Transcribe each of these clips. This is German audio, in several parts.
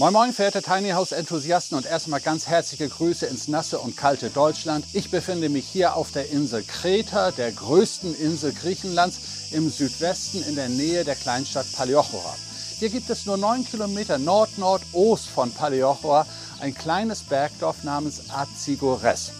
Moin Moin, verehrte Tiny House Enthusiasten und erstmal ganz herzliche Grüße ins nasse und kalte Deutschland. Ich befinde mich hier auf der Insel Kreta, der größten Insel Griechenlands im Südwesten in der Nähe der Kleinstadt Paliochora. Hier gibt es nur neun Kilometer nord-nordost von Paliochora ein kleines Bergdorf namens Azigores.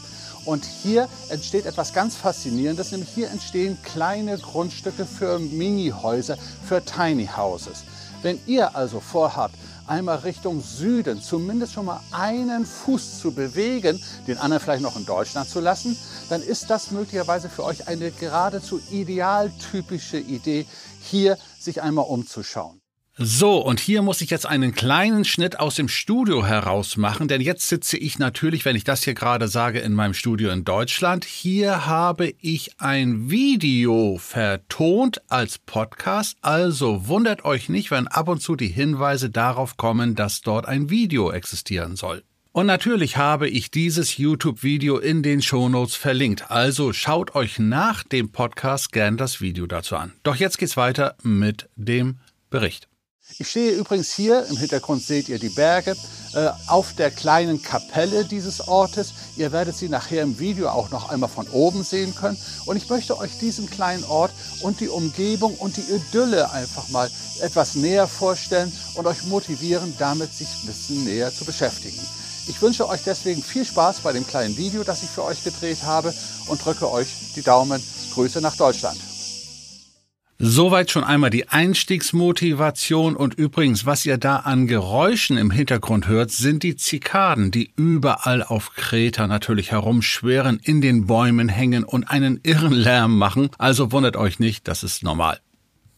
Und hier entsteht etwas ganz Faszinierendes, nämlich hier entstehen kleine Grundstücke für Minihäuser, für Tiny Houses. Wenn ihr also vorhabt, einmal Richtung Süden zumindest schon mal einen Fuß zu bewegen, den anderen vielleicht noch in Deutschland zu lassen, dann ist das möglicherweise für euch eine geradezu idealtypische Idee, hier sich einmal umzuschauen. So, und hier muss ich jetzt einen kleinen Schnitt aus dem Studio heraus machen, denn jetzt sitze ich natürlich, wenn ich das hier gerade sage, in meinem Studio in Deutschland. Hier habe ich ein Video vertont als Podcast, also wundert euch nicht, wenn ab und zu die Hinweise darauf kommen, dass dort ein Video existieren soll. Und natürlich habe ich dieses YouTube-Video in den Shownotes verlinkt, also schaut euch nach dem Podcast gern das Video dazu an. Doch jetzt geht's weiter mit dem Bericht. Ich stehe übrigens hier, im Hintergrund seht ihr die Berge, äh, auf der kleinen Kapelle dieses Ortes. Ihr werdet sie nachher im Video auch noch einmal von oben sehen können. Und ich möchte euch diesen kleinen Ort und die Umgebung und die Idylle einfach mal etwas näher vorstellen und euch motivieren, damit sich ein bisschen näher zu beschäftigen. Ich wünsche euch deswegen viel Spaß bei dem kleinen Video, das ich für euch gedreht habe und drücke euch die Daumen. Grüße nach Deutschland. Soweit schon einmal die Einstiegsmotivation und übrigens, was ihr da an Geräuschen im Hintergrund hört, sind die Zikaden, die überall auf Kreta natürlich herumschweren, in den Bäumen hängen und einen irren Lärm machen, also wundert euch nicht, das ist normal.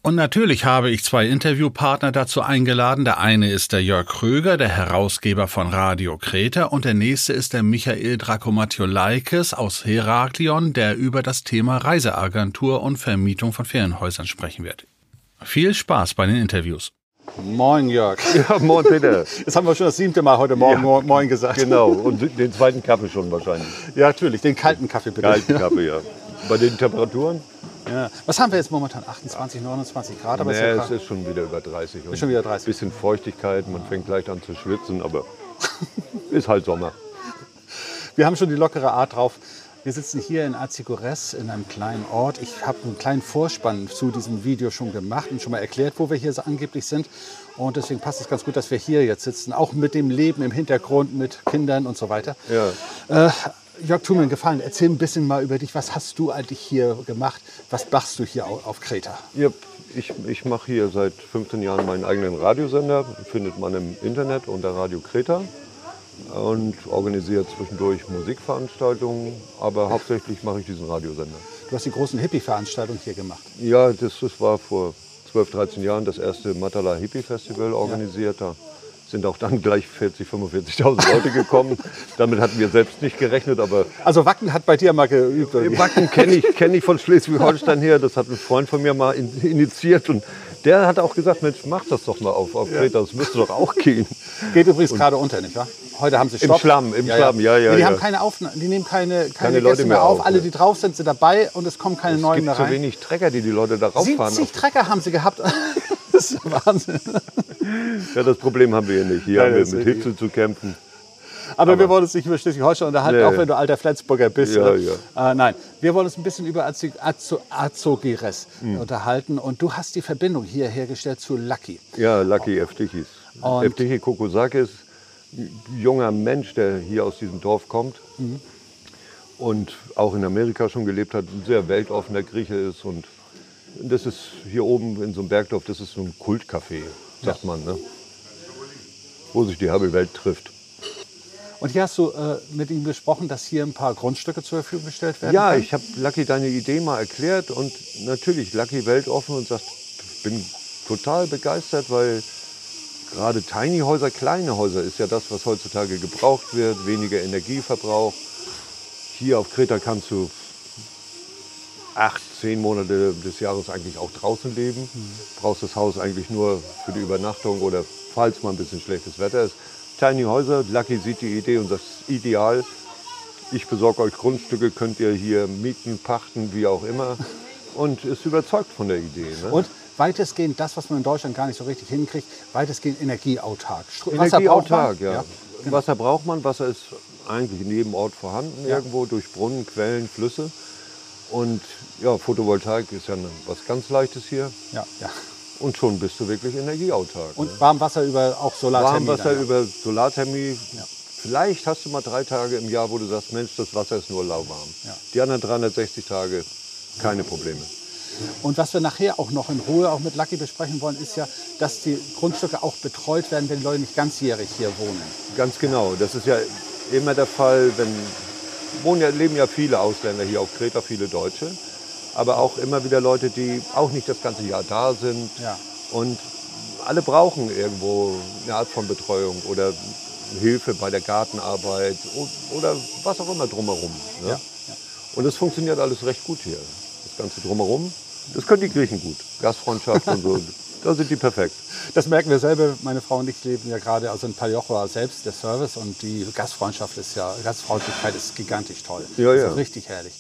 Und natürlich habe ich zwei Interviewpartner dazu eingeladen. Der eine ist der Jörg Kröger, der Herausgeber von Radio Kreta, und der nächste ist der Michael Drakomatiolaikis aus Heraklion, der über das Thema Reiseagentur und Vermietung von Ferienhäusern sprechen wird. Viel Spaß bei den Interviews. Moin Jörg. Ja, moin Peter. Jetzt haben wir schon das siebte Mal heute Morgen Ja. Moin gesagt. Genau, und den zweiten Kaffee schon wahrscheinlich. Ja, natürlich, den kalten Kaffee bitte. Kalten Kaffee, ja. Bei den Temperaturen? Ja. Was haben wir jetzt momentan? 28, 29 Grad, aber Nee, ist ja es ist schon wieder über 30. Und Ist schon wieder 30. Bisschen Feuchtigkeit, man fängt leicht an zu schwitzen, aber ist halt Sommer. Wir haben schon die lockere Art drauf. Wir sitzen hier in Azigores in einem kleinen Ort. Ich habe einen kleinen Vorspann zu diesem Video schon gemacht und schon mal erklärt, wo wir hier so angeblich sind. Und deswegen passt es ganz gut, dass wir hier jetzt sitzen, auch mit dem Leben im Hintergrund, mit Kindern und so weiter. Ja. Äh, Jörg, tu mir einen Gefallen, erzähl ein bisschen mal über dich. Was hast du eigentlich hier gemacht? Was machst du hier au- auf Kreta? Ja, ich ich mache hier seit 15 Jahren meinen eigenen Radiosender. Findet man im Internet unter Radio Kreta. Und organisiere zwischendurch Musikveranstaltungen, aber hauptsächlich mache ich diesen Radiosender. Du hast die großen Hippie-Veranstaltungen hier gemacht. Ja, das, das war vor 12, 13 Jahren das erste Matala Hippie Festival organisiert. Da sind auch dann gleich 40, 45.000 Leute gekommen. Damit hatten wir selbst nicht gerechnet, aber Also Wacken hat bei dir mal geübt. Oder? Wacken kenne ich, kenn ich von Schleswig-Holstein her. Das hat ein Freund von mir mal in, initiiert und der hat auch gesagt, Mensch, mach das doch mal auf, auf Kreta, das müsste doch auch gehen. Geht übrigens gerade unter, nicht wahr? Heute haben sie Stopp. Schlamm, im Schlamm, ja, ja, Nee, die ja. haben keine Aufnahmen, die nehmen keine, keine, Keine Leute mehr auf. auf, Alle, ja. die drauf sind, sind dabei und es kommen keine Es neuen gibt mehr so rein. wenig Trecker, die die Leute da rauffahren. 70 Trecker haben sie gehabt. das ist ja Wahnsinn. Ja, das Problem haben wir hier nicht. Hier Nein, haben wir mit Hitze zu kämpfen. Aber, wir wollen uns nicht über Schleswig-Holstein unterhalten, Nee. auch wenn du alter Flensburger bist. Ja, ja. Äh, nein, wir wollen uns ein bisschen über Azo- Azo- Azogires Hm. unterhalten. Und du hast die Verbindung hier hergestellt zu Lucky. Ja, Lucky Eftichis. Und- Eftichi Kokosakis, ein junger Mensch, der hier aus diesem Dorf kommt und auch in Amerika schon gelebt hat, ein sehr weltoffener Grieche ist. Und das ist hier oben in so einem Bergdorf, das ist so ein Kultcafé, sagt man, ne? wo sich die halbe Welt trifft. Und hier hast du äh, mit ihm besprochen, dass hier ein paar Grundstücke zur Verfügung gestellt werden. Ja, können? ich habe Lucky deine Idee mal erklärt und natürlich Lucky weltoffen und sagt, bin total begeistert, weil gerade Tiny Häuser, kleine Häuser ist ja das, was heutzutage gebraucht wird, weniger Energieverbrauch. Hier auf Kreta kannst du acht, zehn Monate des Jahres eigentlich auch draußen leben. Brauchst das Haus eigentlich nur für die Übernachtung oder falls mal ein bisschen schlechtes Wetter ist. Tiny Häuser, Lucky sieht die Idee und das ist ideal. Ich besorge euch Grundstücke, könnt ihr hier mieten, pachten, wie auch immer. Und ist überzeugt von der Idee. Ne? Und weitestgehend das, was man in Deutschland gar nicht so richtig hinkriegt, weitestgehend energieautark. Stro- Wasser braucht man. Energieautark, ja. genau. Wasser braucht man. Wasser ist eigentlich in jedem Ort vorhanden, Ja. irgendwo durch Brunnen, Quellen, Flüsse. Und ja, Photovoltaik ist ja was ganz Leichtes hier. Ja, ja. Und schon bist du wirklich energieautark. Und ne? Warmwasser über auch Solarthermie. Warmwasser dann, ja. über Solarthermie. Vielleicht hast du mal drei Tage im Jahr, wo du sagst, Mensch, das Wasser ist nur lauwarm. Ja. Die anderen 360 Tage keine Probleme. Und was wir nachher auch noch in Ruhe auch mit Lucky besprechen wollen, ist ja, dass die Grundstücke auch betreut werden, wenn Leute nicht ganzjährig hier wohnen. Ganz genau. Das ist ja immer der Fall, wenn wohnen ja, leben ja viele Ausländer hier auf Kreta, viele Deutsche, aber auch immer wieder Leute, die auch nicht das ganze Jahr da sind. Ja. Und alle brauchen irgendwo eine Art von Betreuung oder Hilfe bei der Gartenarbeit oder was auch immer drumherum. Ne? Ja, Und es funktioniert alles recht gut hier. Das Ganze drumherum, das können die Griechen gut. Gastfreundschaft und so, da sind die perfekt. Das merken wir selber. Meine Frau und ich leben ja gerade also in Paliocha selbst, der Service und die Gastfreundschaft ist ja, Gastfreundlichkeit ist gigantisch toll. Ja, das ja. ist richtig herrlich.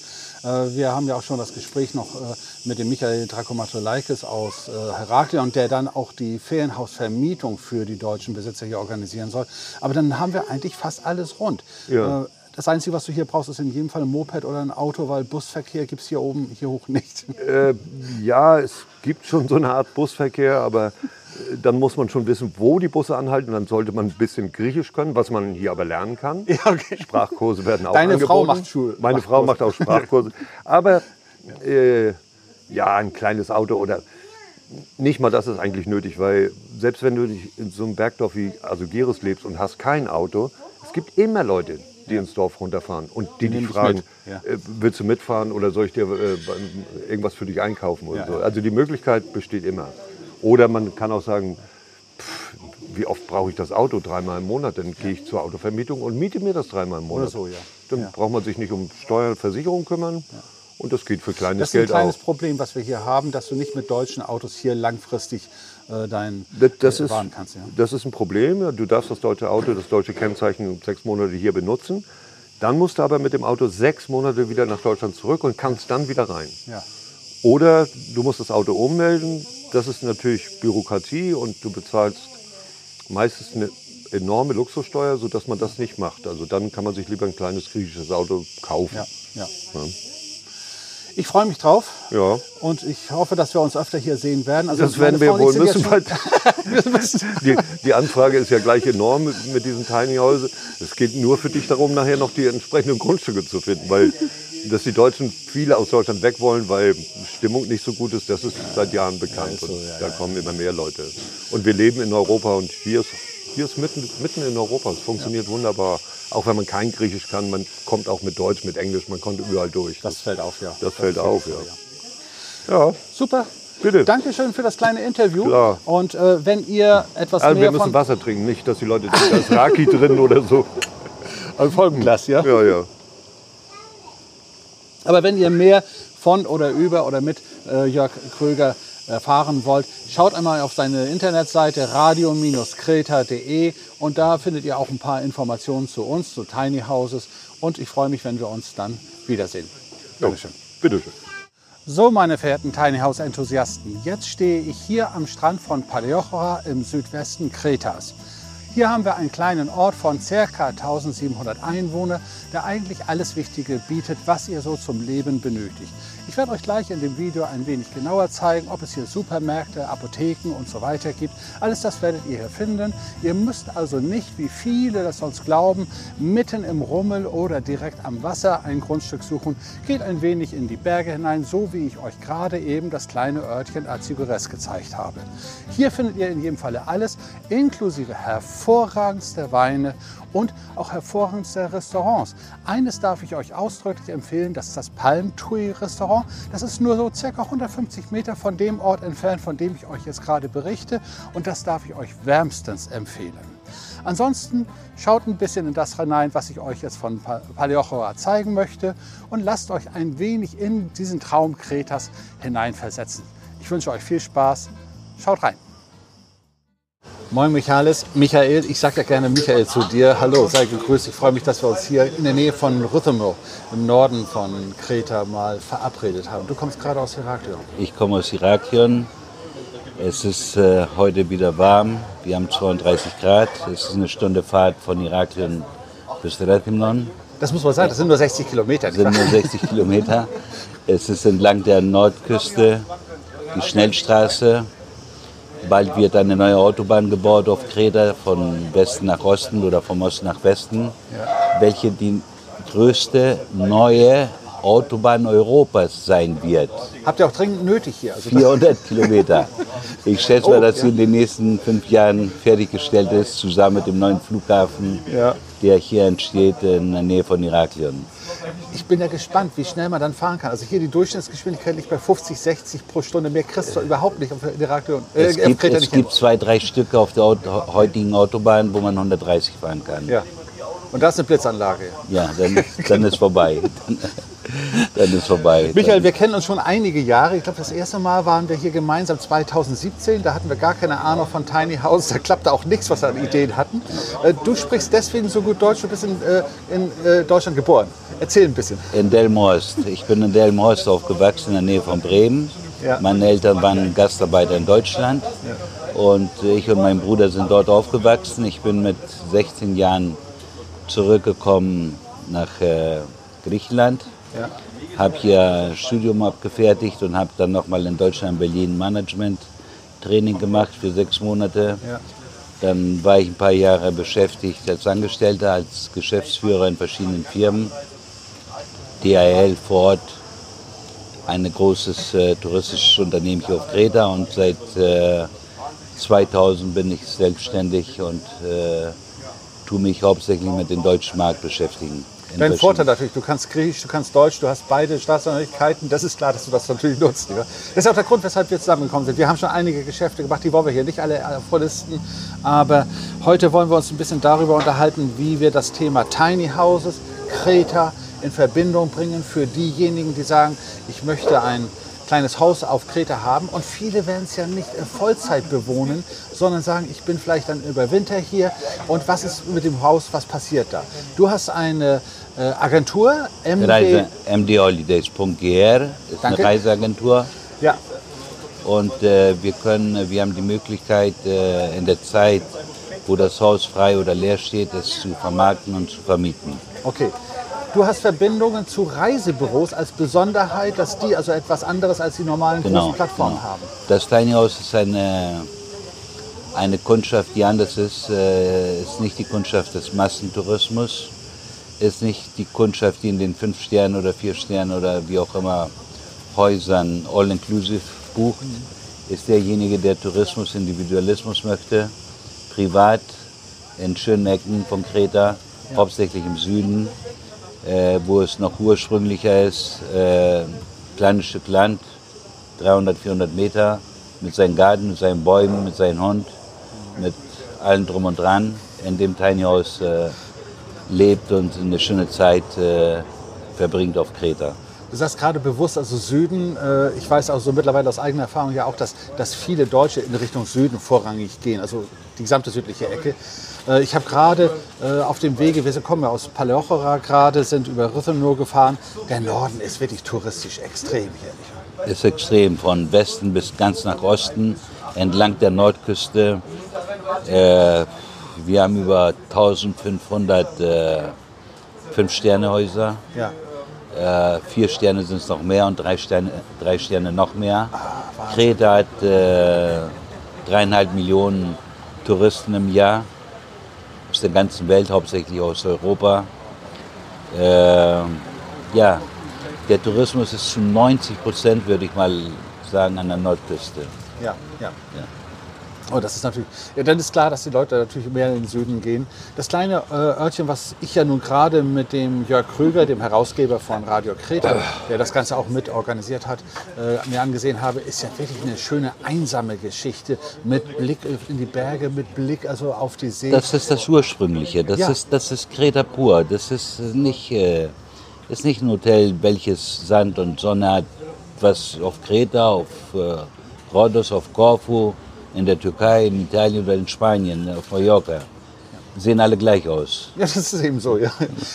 Äh, Wir haben ja auch schon das Gespräch noch äh, mit dem Michael Drakomatolaikis aus äh, Heraklion, der dann auch die Ferienhausvermietung für die deutschen Besitzer hier organisieren soll. Aber dann haben wir eigentlich fast alles rund. Ja. Das Einzige, was du hier brauchst, ist in jedem Fall ein Moped oder ein Auto, weil Busverkehr gibt es hier oben, hier hoch nicht. Äh, ja, es gibt schon so eine Art Busverkehr, aber äh, dann muss man schon wissen, wo die Busse anhalten. Dann sollte man ein bisschen Griechisch können, was man hier aber lernen kann. Ja, okay. Sprachkurse werden auch Deine Frau angeboten. macht Schul- Meine macht Frau Kurse. macht auch Sprachkurse. Aber äh, ja, ein kleines Auto oder nicht mal das ist eigentlich nötig, weil selbst wenn du dich in so einem Bergdorf wie Asugeris lebst und hast kein Auto, es gibt immer Leute, die ins Dorf runterfahren und die, dich fragen, ja. äh, willst du mitfahren oder soll ich dir äh, irgendwas für dich einkaufen oder Ja, so. Also die Möglichkeit besteht immer. Oder man kann auch sagen, pff, wie oft brauche ich das Auto? Dreimal im Monat. Dann gehe ich zur Autovermietung und miete mir das dreimal im Monat. so, ja. Dann braucht man sich nicht um Steuern und Versicherung kümmern. Und das geht für kleines Das ist ein Geld kleines auch. Problem, was wir hier haben, dass du nicht mit deutschen Autos hier langfristig äh, dein Das, das, äh, ist, fahren kannst. Ja. das ist ein Problem. Du darfst das deutsche Auto, das deutsche Kennzeichen sechs Monate hier benutzen. Dann musst du aber mit dem Auto sechs Monate wieder nach Deutschland zurück und kannst dann wieder rein. Ja. Oder du musst das Auto ummelden. Das ist natürlich Bürokratie und du bezahlst meistens eine enorme Luxussteuer, sodass man das nicht macht. Also dann kann man sich lieber ein kleines griechisches Auto kaufen. Ja, ja. Ja. Ich freue mich drauf Ja. und ich hoffe, dass wir uns öfter hier sehen werden. Also Das werden wir Frau und wohl müssen, weil die, die Anfrage ist ja gleich enorm mit, mit diesen Tiny Häusern. Es geht nur für dich darum, nachher noch die entsprechenden Grundstücke zu finden, weil dass die Deutschen viele aus Deutschland weg wollen, weil Stimmung nicht so gut ist, das ist seit Jahren bekannt. ist so, und ja, da ja. kommen immer mehr Leute. Und wir leben in Europa und hier ist, hier ist mitten, mitten in Europa. Es funktioniert wunderbar. Auch wenn man kein Griechisch kann, man kommt auch mit Deutsch, mit Englisch, man kommt überall durch. Das fällt auf, ja. Das fällt auf, ja. ja. Super. Bitte. Dankeschön für das kleine Interview. Klar. Und äh, wenn ihr etwas Also wir mehr müssen von Wasser trinken, nicht, dass die Leute denken, da ist Raki drin oder so. Folgenglas, ja? Ja, ja. Aber wenn ihr mehr von oder über oder mit äh, Jörg Kröger erfahren wollt, schaut einmal auf seine Internetseite radio-kreta.de und da findet ihr auch ein paar Informationen zu uns, zu Tiny Houses und ich freue mich, wenn wir uns dann wiedersehen. Dankeschön. Bitteschön. So, meine verehrten Tiny House Enthusiasten, jetzt stehe ich hier am Strand von Paliochora im Südwesten Kretas. Hier haben wir einen kleinen Ort von ca. 1700 Einwohnern, der eigentlich alles Wichtige bietet, was ihr so zum Leben benötigt. Ich werde euch gleich in dem Video ein wenig genauer zeigen, ob es hier Supermärkte, Apotheken und so weiter gibt. Alles das werdet ihr hier finden. Ihr müsst also nicht, wie viele das sonst glauben, mitten im Rummel oder direkt am Wasser ein Grundstück suchen. Geht ein wenig in die Berge hinein, so wie ich euch gerade eben das kleine Örtchen Azigures gezeigt habe. Hier findet ihr in jedem Falle alles, inklusive hervorragend hervorragendste Weine und auch hervorragendste Restaurants. Eines darf ich euch ausdrücklich empfehlen, das ist das Palmtui Restaurant. Das ist nur so circa 150 Meter von dem Ort entfernt, von dem ich euch jetzt gerade berichte und das darf ich euch wärmstens empfehlen. Ansonsten schaut ein bisschen in das hinein, was ich euch jetzt von Paleochora zeigen möchte und lasst euch ein wenig in diesen Traum Kretas hineinversetzen. Ich wünsche euch viel Spaß. Schaut rein. Moin Michaelis, Michael, ich sage ja gerne Michael zu dir. Hallo, sei gegrüßt. Ich freue mich, dass wir uns hier in der Nähe von Rhythmo im Norden von Kreta mal verabredet haben. Du kommst gerade aus Heraklion. Ich komme aus Heraklion. Es ist äh, heute wieder warm. Wir haben 32 Grad. Es ist eine Stunde Fahrt von Heraklion bis Rethymnon. Das muss man sagen, das sind nur 60 Kilometer. Das sind nur 60 Kilometer. Es ist entlang der Nordküste die Schnellstraße Bald wird eine neue Autobahn gebaut auf Kreta von Westen nach Osten oder vom Osten nach Westen, welche die größte neue Autobahn Europas sein wird. Habt ihr auch dringend nötig hier? Also 400 Kilometer. Ich schätze mal, oh, dass sie in den nächsten fünf Jahren fertiggestellt ist, zusammen mit dem neuen Flughafen, ja. der hier entsteht in der Nähe von Iraklion ich bin ja gespannt, wie schnell man dann fahren kann. Also hier die Durchschnittsgeschwindigkeit liegt bei 50, 60 pro Stunde. Mehr kriegst du überhaupt nicht auf der Irakregion. Äh, es gibt, es gibt zwei, drei Stücke auf der Auto, heutigen Autobahn, wo man 130 fahren kann. Ja. Und das ist eine Blitzanlage. Ja, dann, dann ist vorbei. dann ist vorbei. Michael, wir kennen uns schon einige Jahre. Ich glaube, das erste Mal waren wir hier gemeinsam 2017. Da hatten wir gar keine Ahnung von Tiny House. Da klappte auch nichts, was wir an Ideen hatten. Äh, du sprichst deswegen so gut Deutsch. Du bist in, äh, in äh, Deutschland geboren. Erzähl ein bisschen. In Delmhorst. Ich bin in Delmhorst aufgewachsen, in der Nähe von Bremen. Ja. Meine Eltern waren Gastarbeiter in Deutschland. Ja. Und ich und mein Bruder sind dort aufgewachsen. Ich bin mit 16 Jahren zurückgekommen nach äh, Griechenland ja. Habe hier Studium abgefertigt und habe dann nochmal in Deutschland, Berlin Management Training gemacht für sechs Monate. Ja. Dann war ich ein paar Jahre beschäftigt als Angestellter, als Geschäftsführer in verschiedenen Firmen. DHL Ford, ein großes äh, touristisches Unternehmen hier auf Kreta und seit äh, 2000 bin ich selbstständig und äh, tue mich hauptsächlich mit dem deutschen Markt beschäftigen. Dein Vorteil natürlich, du kannst Griechisch, du kannst Deutsch, du hast beide Staatsangehörigkeiten. Das ist klar, dass du das natürlich nutzt. Ja? Das ist auch der Grund, weshalb wir zusammengekommen sind. Wir haben schon einige Geschäfte gemacht, die wollen wir hier nicht alle vorlisten. Aber heute wollen wir uns ein bisschen darüber unterhalten, wie wir das Thema Tiny Houses, Kreta in Verbindung bringen für diejenigen, die sagen, ich möchte ein kleines Haus auf Kreta haben. Und viele werden es ja nicht Vollzeit bewohnen, sondern sagen, ich bin vielleicht dann über Winter hier. Und was ist mit dem Haus, was passiert da? Du hast eine äh, Agentur, MD, Reise, mdholidays.gr ist Danke. eine Reiseagentur. Ja. Und äh, wir können, wir haben die Möglichkeit äh, in der Zeit, wo das Haus frei oder leer steht, es zu vermarkten und zu vermieten. Okay. Du hast Verbindungen zu Reisebüros als Besonderheit, dass die also etwas anderes als die normalen genau, großen Plattformen genau. haben. Das Tiny House ist eine, eine Kundschaft, die anders ist. Äh, ist nicht die Kundschaft des Massentourismus, ist nicht die Kundschaft, die in den fünf Sternen oder vier Sternen oder wie auch immer Häusern all-inclusive bucht. Ist derjenige, der Tourismus, Individualismus möchte, privat in schönen Ecken von Kreta, ja. hauptsächlich im Süden äh, wo es noch ursprünglicher ist. Äh, kleines Stück Land, 300, 400 Meter, mit seinem Garten, mit seinen Bäumen, mit seinem Hund, mit allem drum und dran, in dem Tiny House äh, lebt und eine schöne Zeit äh, verbringt auf Kreta. Du sagst gerade bewusst, also Süden. Äh, ich weiß auch so mittlerweile aus eigener Erfahrung ja auch, dass, dass viele Deutsche in Richtung Süden vorrangig gehen, also die gesamte südliche Ecke. Äh, ich habe gerade äh, auf dem Wege, wir kommen ja aus Paleochora gerade, sind über Rhythmno gefahren. Der Norden ist wirklich touristisch extrem hier. Ist extrem, von Westen bis ganz nach Osten, entlang der Nordküste. Äh, wir haben über 1500 äh, Fünf-Sterne-Häuser. Ja. Äh, vier Sterne sind es noch mehr und drei Sterne, drei Sterne noch mehr. Ah, Kreta hat äh, dreieinhalb Millionen Touristen im Jahr aus der ganzen Welt, hauptsächlich aus Europa. Äh, ja, der Tourismus ist zu 90 Prozent, würde ich mal sagen, an der Nordküste. Ja, ja. ja. Oh, das ist natürlich. Ja, dann ist klar, dass die Leute natürlich mehr in den Süden gehen. Das kleine äh, Örtchen, was ich ja nun gerade mit dem Jörg Krüger, dem Herausgeber von Radio Kreta, der das Ganze auch mit organisiert hat, äh, mir angesehen habe, ist ja wirklich eine schöne einsame Geschichte mit Blick in die Berge, mit Blick also auf die See. Das ist das Ursprüngliche. Das Ja. ist das ist Kreta pur. Das ist nicht äh, ist nicht ein Hotel, welches Sand und Sonne hat, was auf Kreta, auf äh, Rhodos, auf Korfu, in der Türkei, in Italien oder in Spanien, auf Mallorca. Sehen alle gleich aus. Ja, das ist eben so, ja.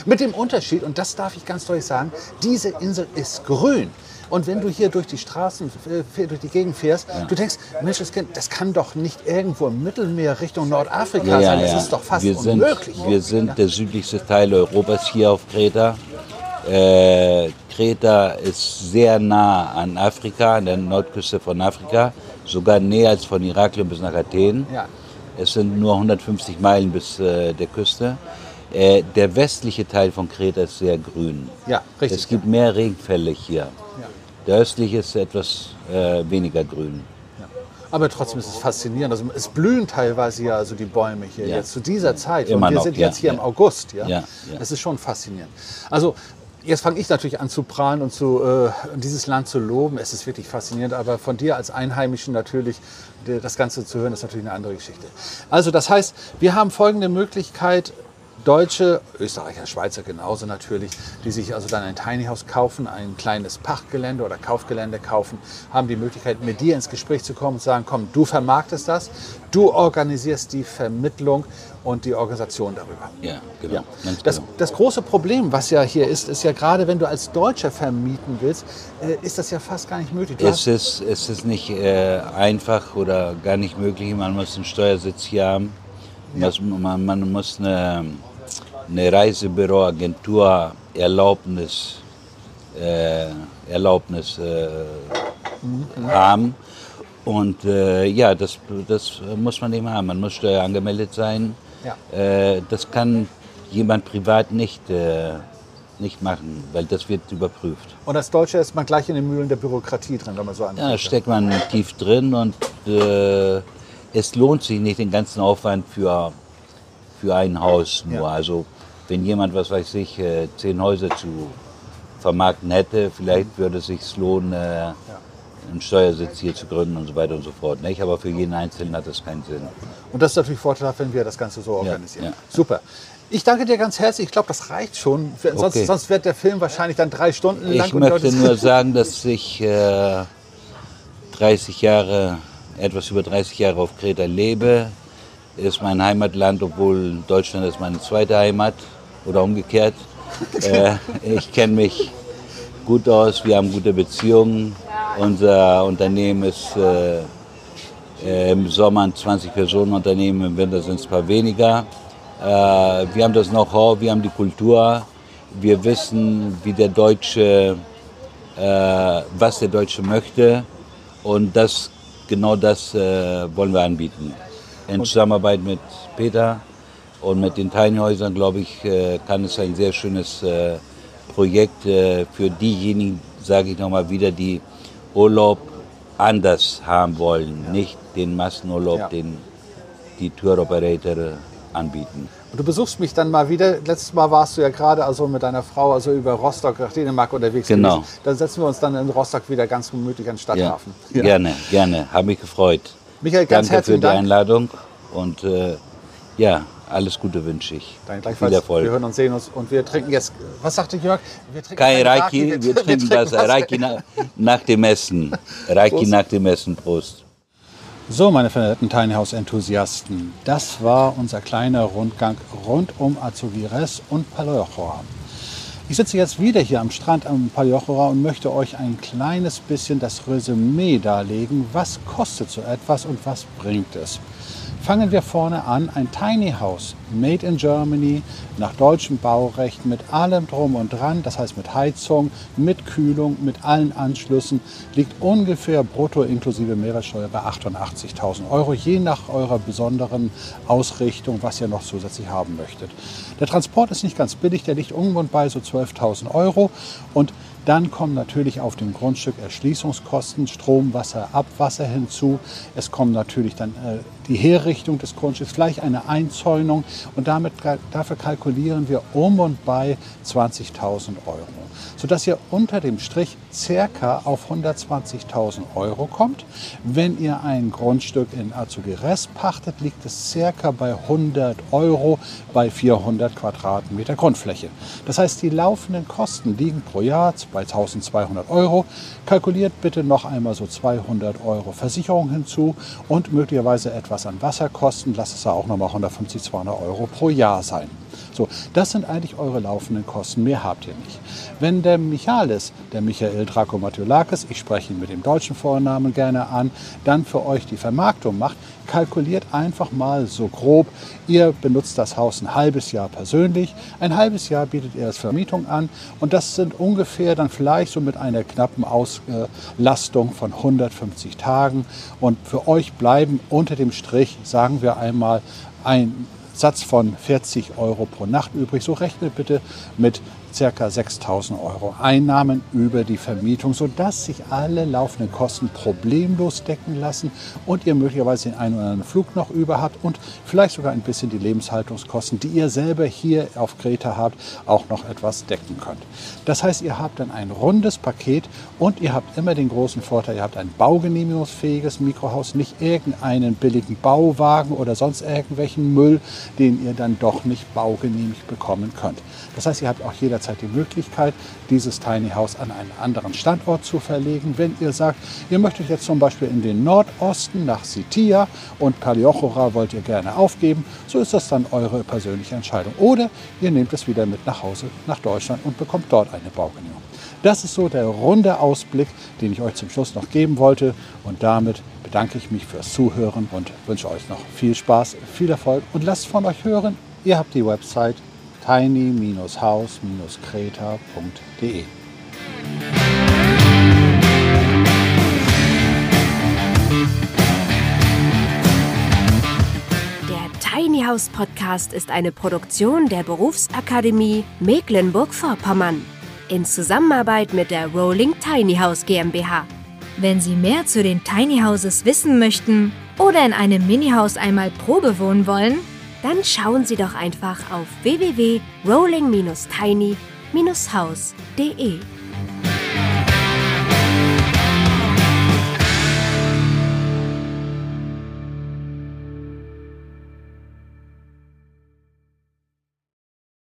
Mit dem Unterschied, und das darf ich ganz deutlich sagen, diese Insel ist grün. Und wenn du hier durch die Straßen, äh, durch die Gegend fährst, du denkst, Mensch, das kann, doch nicht irgendwo im Mittelmeer Richtung Nordafrika sein. Das ist doch fast wir sind, unmöglich. Wir sind der südlichste Teil Europas hier auf Kreta. Äh, Kreta ist sehr nah an Afrika, an der Nordküste von Afrika, sogar näher als von Heraklion bis nach Athen. Ja. Es sind nur 150 Meilen bis äh, der Küste. Äh, der westliche Teil von Kreta ist sehr grün. Ja, richtig. Es gibt mehr Regenfälle hier. Der östliche ist etwas äh, weniger grün. Aber trotzdem ist es faszinierend. Also es blühen teilweise ja also die Bäume hier Ja. jetzt zu dieser Zeit. Immer und wir noch, sind ja, jetzt hier ja. im August. Ja? Ja, ja. Das ist schon faszinierend. Also jetzt fange ich natürlich an zu prahlen und zu, äh, dieses Land zu loben. Es ist wirklich faszinierend. Aber von dir als Einheimischen natürlich das Ganze zu hören, ist natürlich eine andere Geschichte. Also das heißt, wir haben folgende Möglichkeit. Deutsche, Österreicher, Schweizer genauso natürlich, die sich also dann ein Tiny House kaufen, ein kleines Pachtgelände oder Kaufgelände kaufen, haben die Möglichkeit, mit dir ins Gespräch zu kommen und sagen, komm, du vermarktest das, du organisierst die Vermittlung und die Organisation darüber. Ja, genau. Ja. Das, genau. das große Problem, was ja hier ist, ist ja gerade, wenn du als Deutscher vermieten willst, äh, ist das ja fast gar nicht möglich. Es ist, es ist nicht äh, einfach oder gar nicht möglich. Man muss einen Steuersitz hier haben. Was- Man, man muss eine, eine Reisebüro-Agentur Erlaubnis, äh, Erlaubnis äh, haben. Und äh, ja, das, das muss man eben haben. Man muss angemeldet sein. Ja. Äh, das kann jemand privat nicht, äh, nicht machen, weil das wird überprüft. und als Deutscher ist man gleich in den Mühlen der Bürokratie drin, wenn man so Ja, da anfängt. steckt man tief drin und äh, es lohnt sich nicht den ganzen Aufwand für, für ein Haus nur. Ja. Also wenn jemand, was weiß ich, äh, zehn Häuser zu vermarkten hätte, vielleicht würde es sich lohnen, äh, einen Steuersitz hier zu gründen und so weiter und so fort. Nicht? Aber für jeden Einzelnen hat das keinen Sinn. Und das ist natürlich vorteilhaft, wenn wir das Ganze so organisieren. ja. Super. Ich danke dir ganz herzlich. Ich glaube, das reicht schon. Sonst, Okay. sonst wird der Film wahrscheinlich dann drei Stunden lang. Ich möchte nur sagen, dass ich äh, 30 Jahre, etwas über 30 Jahre auf Kreta lebe. Ist mein Heimatland, obwohl Deutschland ist meine zweite Heimat oder umgekehrt. äh, ich kenne mich gut aus, wir haben gute Beziehungen. Unser Unternehmen ist äh, äh, im Sommer ein 20-Personen-Unternehmen, im Winter sind es ein paar weniger. Äh, wir haben das Know-how, wir haben die Kultur, wir wissen, wie der Deutsche, äh, was der Deutsche möchte und das, genau das wollen wir anbieten. In Zusammenarbeit mit Peter und mit den Teinhäusern, glaube ich, äh, kann es ein sehr schönes äh, Projekt äh, für diejenigen, sage ich nochmal wieder, die Urlaub anders haben wollen, nicht den Massenurlaub, Ja. den die Tour-Operator anbieten. Und du besuchst mich dann mal wieder. Letztes Mal warst du ja gerade also mit deiner Frau also über Rostock nach Dänemark unterwegs. Genau. gewesen. Dann setzen wir uns dann in Rostock wieder ganz gemütlich an den Ja, Stadthafen. Gerne, gerne. Habe mich gefreut. Michael, ganz Danke für herzlichen die Dank. Einladung und äh, ja, alles Gute wünsche ich. Danke gleichfalls. Viel Erfolg. Wir hören uns, sehen uns und wir trinken jetzt. Was sagte Jörg? Wir trinken Kein Reiki, wir trinken Wasser. Reiki na, nach dem Essen. Reiki Prost. nach dem Essen. Prost. So, meine verehrten Tiny House Enthusiasten, das war unser kleiner Rundgang rund um Azugires und Palojora. Ich sitze jetzt wieder hier am Strand am Palojora und möchte euch ein kleines bisschen das Resümee darlegen, was kostet so etwas und was bringt es. Fangen wir vorne an, ein Tiny House, made in Germany, nach deutschem Baurecht, mit allem drum und dran, das heißt mit Heizung, mit Kühlung, mit allen Anschlüssen, liegt ungefähr brutto inklusive Mehrwertsteuer bei 88.000 Euro, je nach eurer besonderen Ausrichtung, was ihr noch zusätzlich haben möchtet. Der Transport ist nicht ganz billig, der liegt irgendwo bei so 12.000 Euro und Dann kommen natürlich auf dem Grundstück Erschließungskosten, Strom, Wasser, Abwasser hinzu. Es kommen natürlich dann äh, die Herrichtung des Grundstücks, vielleicht eine Einzäunung und damit, dafür kalkulieren wir um und bei 20.000 Euro sodass ihr unter dem Strich circa auf 120.000 Euro kommt. Wenn ihr ein Grundstück in Azugeres pachtet, liegt es circa bei 100 Euro bei 400 Quadratmeter Grundfläche. Das heißt, die laufenden Kosten liegen pro Jahr bei 1200 Euro. Kalkuliert bitte noch einmal so 200 Euro Versicherung hinzu und möglicherweise etwas an Wasserkosten. Lasst es auch noch mal 150, 200 Euro pro Jahr sein. So, das sind eigentlich eure laufenden Kosten. Mehr habt ihr nicht. Wenn der Michalis, der Michael Drakomatiolakis, ich spreche ihn mit dem deutschen Vornamen gerne an, dann für euch die Vermarktung macht, kalkuliert einfach mal so grob, ihr benutzt das Haus ein halbes Jahr persönlich, ein halbes Jahr bietet ihr als Vermietung an und das sind ungefähr dann vielleicht so mit einer knappen Auslastung von 150 Tagen und für euch bleiben unter dem Strich, sagen wir einmal, ein Satz von 40 Euro pro Nacht übrig. So rechnet bitte mit ca. 6.000 Euro Einnahmen über die Vermietung, sodass sich alle laufenden Kosten problemlos decken lassen und ihr möglicherweise den einen oder anderen Flug noch über habt und vielleicht sogar ein bisschen die Lebenshaltungskosten, die ihr selber hier auf Kreta habt, auch noch etwas decken könnt. Das heißt, ihr habt dann ein rundes Paket und ihr habt immer den großen Vorteil, ihr habt ein baugenehmigungsfähiges Mikrohaus, nicht irgendeinen billigen Bauwagen oder sonst irgendwelchen Müll, den ihr dann doch nicht baugenehmigt bekommen könnt. Das heißt, ihr habt auch jederzeit die Möglichkeit, dieses Tiny House an einen anderen Standort zu verlegen. Wenn ihr sagt, ihr möchtet jetzt zum Beispiel in den Nordosten nach Sitia und Kaliochora wollt ihr gerne aufgeben, so ist das dann eure persönliche Entscheidung. Oder ihr nehmt es wieder mit nach Hause, nach Deutschland und bekommt dort eine Baugenehmigung. Das ist so der runde Ausblick, den ich euch zum Schluss noch geben wollte. Und damit bedanke ich mich fürs Zuhören und wünsche euch noch viel Spaß, viel Erfolg und lasst von euch hören. Ihr habt die Website tiny-house-kreta.de. Der Tiny House Podcast ist eine Produktion der Berufsakademie Mecklenburg-Vorpommern in Zusammenarbeit mit der Rolling Tiny House GmbH. Wenn Sie mehr zu den Tiny Houses wissen möchten oder in einem Mini-Haus einmal Probe wohnen wollen, dann schauen Sie doch einfach auf www.rolling-tiny-house.de.